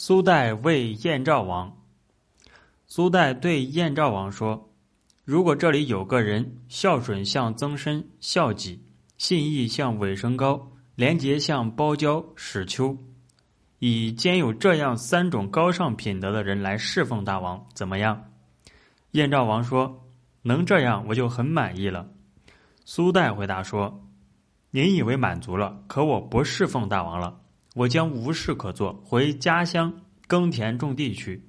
苏代谓燕赵王。苏代对燕赵王说：“如果这里有个人孝顺像曾参、孝己，信义像韦生高，廉洁像包交、史丘，以兼有这样三种高尚品德的人来侍奉大王，怎么样？”燕赵王说：“能这样，我就很满意了。”苏代回答说：“您以为满足了，可我不侍奉大王了。”我将无事可做，回家乡耕田种地去，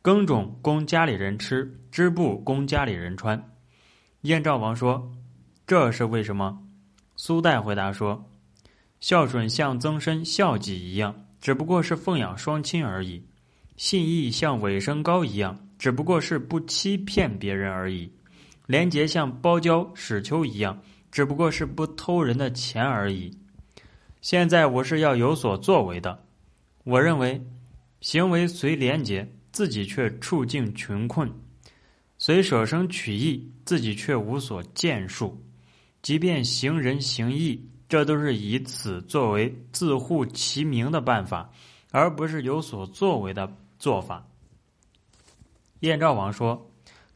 耕种供家里人吃，织布供家里人穿。燕赵王说：“这是为什么？”苏代回答说：“孝顺像曾参、孝己一样，只不过是奉养双亲而已；信义像尾生高一样，只不过是不欺骗别人而已；廉洁像包交、史丘一样，只不过是不偷人的钱而已。”现在我是要有所作为的，我认为，行为虽廉洁，自己却处境穷困；虽舍生取义，自己却无所建树。即便行仁行义，这都是以此作为自护其名的办法，而不是有所作为的做法。燕赵王说：“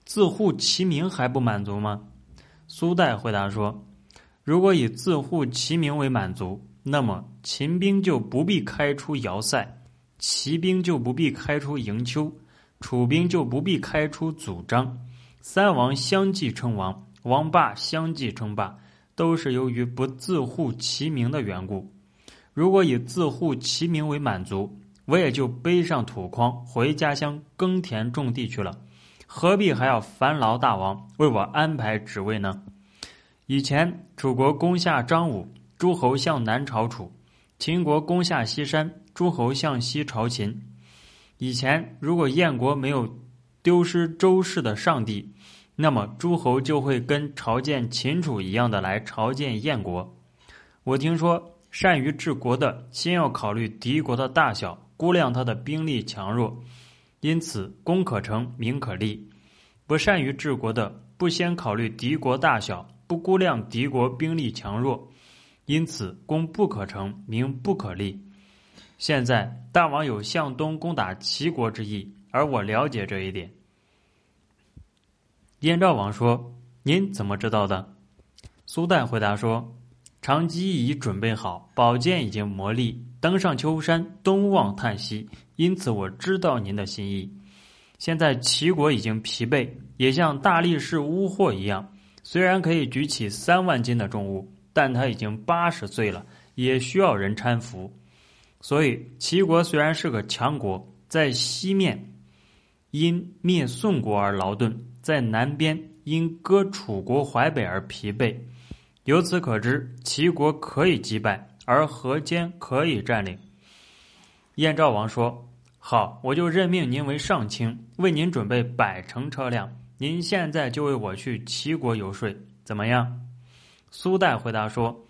自护其名还不满足吗？”苏代回答说：“如果以自护其名为满足。”那么秦兵就不必开出姚塞，齐兵就不必开出营丘，楚兵就不必开出祖章，三王相继称王，王霸相继称霸，都是由于不自护其名的缘故。如果以自护其名为满足，我也就背上土筐回家乡耕田种地去了，何必还要烦劳大王为我安排职位呢？以前楚国攻下张武。诸侯向南朝楚，秦国攻下西山，诸侯向西朝秦。以前如果燕国没有丢失周氏的上帝，那么诸侯就会跟朝见秦楚一样的来朝见燕国。我听说，善于治国的先要考虑敌国的大小，估量他的兵力强弱，因此攻可成，名可立；不善于治国的，不先考虑敌国大小，不估量敌国兵力强弱。因此，攻不可成，名不可立。现在大王有向东攻打齐国之意，而我了解这一点。燕赵王说：“您怎么知道的？”苏代回答说：“长机已准备好，宝剑已经磨砺，登上丘山，东望叹息，因此我知道您的心意。现在齐国已经疲惫，也像大力士乌霍一样，虽然可以举起三万斤的重物。”但他已经八十岁了，也需要人搀扶，所以齐国虽然是个强国，在西面因灭宋国而劳顿，在南边因割楚国淮北而疲惫。由此可知，齐国可以击败，而河间可以占领。燕赵王说：“好，我就任命您为上卿，为您准备百乘车辆。您现在就为我去齐国游说，怎么样？”苏代回答说：“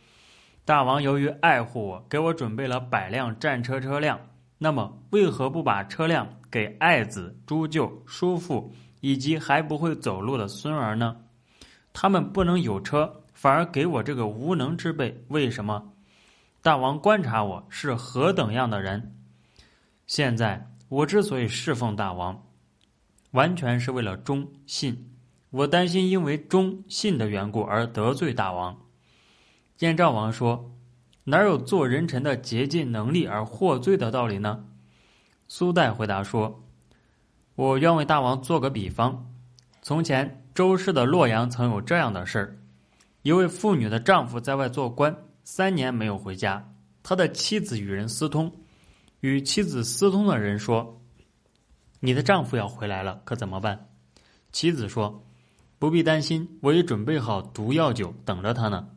大王由于爱护我，给我准备了百辆战车车辆。那么，为何不把车辆给爱子、诸舅、叔父以及还不会走路的孙儿呢？他们不能有车，反而给我这个无能之辈，为什么？大王观察我是何等样的人？现在我之所以侍奉大王，完全是为了忠信。”我担心因为忠信的缘故而得罪大王。燕赵王说：“哪有做人臣的竭尽能力而获罪的道理呢？”苏代回答说：“我愿为大王做个比方。从前周氏的洛阳曾有这样的事儿：一位妇女的丈夫在外做官，三年没有回家，他的妻子与人私通，与妻子私通的人说：‘你的丈夫要回来了，可怎么办？’妻子说。”不必担心，我已准备好毒药酒等着他呢。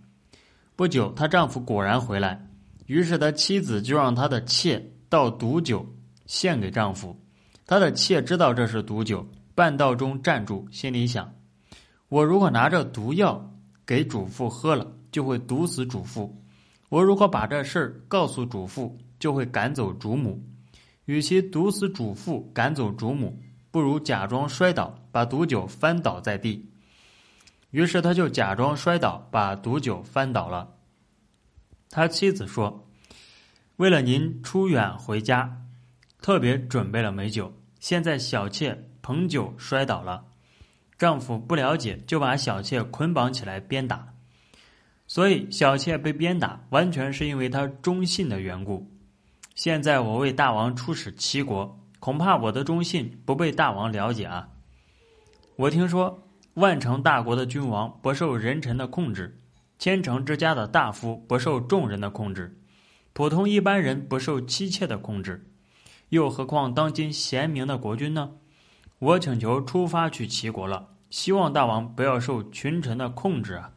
不久，她丈夫果然回来，于是他妻子就让他的妾倒毒酒献给丈夫。他的妾知道这是毒酒，半道中站住，心里想：我如果拿着毒药给主妇喝了，就会毒死主妇；我如果把这事儿告诉主妇，就会赶走主母。与其毒死主妇，赶走主母，不如假装摔倒，把毒酒翻倒在地。于是他就假装摔倒，把毒酒翻倒了。他妻子说：“为了您出远回家，特别准备了美酒。现在小妾捧酒摔倒了，丈夫不了解，就把小妾捆绑起来鞭打。所以小妾被鞭打，完全是因为她忠信的缘故。现在我为大王出使齐国，恐怕我的忠信不被大王了解啊！我听说万城大国的君王不受人臣的控制，千城之家的大夫不受众人的控制，普通一般人不受妻妾的控制。又何况当今贤明的国君呢？我请求出发去齐国了，希望大王不要受群臣的控制啊！